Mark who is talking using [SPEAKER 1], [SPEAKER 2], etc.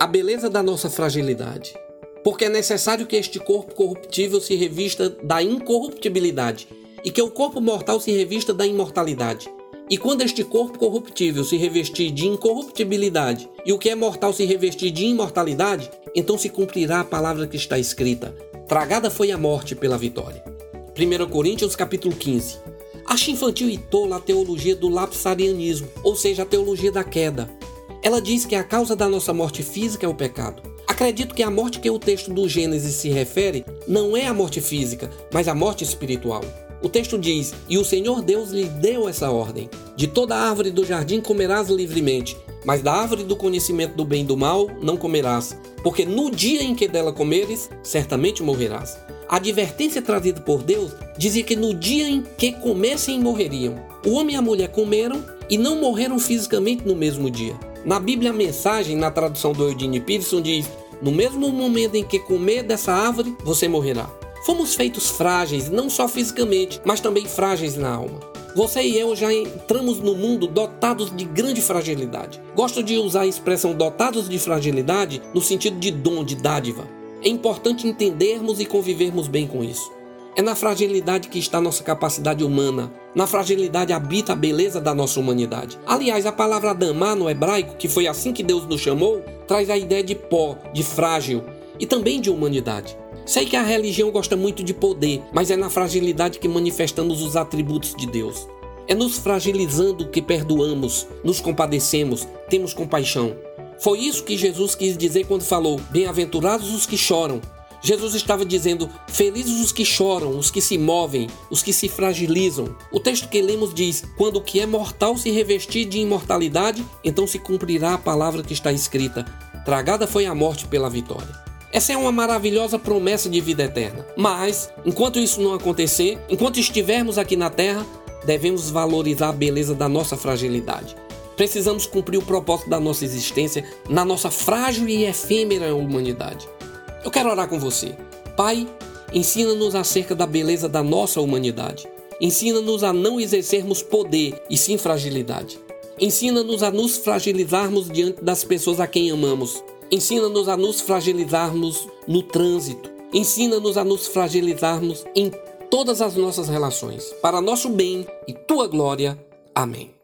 [SPEAKER 1] A beleza da nossa fragilidade. Porque é necessário que este corpo corruptível se revista da incorruptibilidade e que o corpo mortal se revista da imortalidade. E quando este corpo corruptível se revestir de incorruptibilidade e o que é mortal se revestir de imortalidade, então se cumprirá a palavra que está escrita: Tragada foi a morte pela vitória. 1 Coríntios capítulo 15. Acho infantil e tola a teologia do lapsarianismo, ou seja, a teologia da queda. Ela diz que a causa da nossa morte física é o pecado. Acredito que a morte que o texto do Gênesis se refere não é a morte física, mas a morte espiritual. O texto diz: E o Senhor Deus lhe deu essa ordem: De toda árvore do jardim comerás livremente, mas da árvore do conhecimento do bem e do mal não comerás, porque no dia em que dela comeres, certamente morrerás. A advertência trazida por Deus dizia que no dia em que comessem morreriam. O homem e a mulher comeram e não morreram fisicamente no mesmo dia. Na Bíblia, a mensagem, na tradução do Eugene Peterson, diz: No mesmo momento em que comer dessa árvore, você morrerá. Fomos feitos frágeis, não só fisicamente, mas também frágeis na alma. Você e eu já entramos no mundo dotados de grande fragilidade. Gosto de usar a expressão dotados de fragilidade no sentido de dom, de dádiva. É importante entendermos e convivermos bem com isso. É na fragilidade que está nossa capacidade humana. Na fragilidade habita a beleza da nossa humanidade. Aliás, a palavra Adamá no hebraico, que foi assim que Deus nos chamou, traz a ideia de pó, de frágil e também de humanidade. Sei que a religião gosta muito de poder, mas é na fragilidade que manifestamos os atributos de Deus. É nos fragilizando que perdoamos, nos compadecemos, temos compaixão. Foi isso que Jesus quis dizer quando falou: Bem-aventurados os que choram. Jesus estava dizendo: Felizes os que choram, os que se movem, os que se fragilizam. O texto que lemos diz: Quando o que é mortal se revestir de imortalidade, então se cumprirá a palavra que está escrita: Tragada foi a morte pela vitória. Essa é uma maravilhosa promessa de vida eterna. Mas, enquanto isso não acontecer, enquanto estivermos aqui na Terra, devemos valorizar a beleza da nossa fragilidade. Precisamos cumprir o propósito da nossa existência na nossa frágil e efêmera humanidade. Eu quero orar com você. Pai, ensina-nos acerca da beleza da nossa humanidade. Ensina-nos a não exercermos poder e sim fragilidade. Ensina-nos a nos fragilizarmos diante das pessoas a quem amamos Ensina-nos a nos fragilizarmos no trânsito. Ensina-nos a nos fragilizarmos em todas as nossas relações, para nosso bem e tua glória. Amém.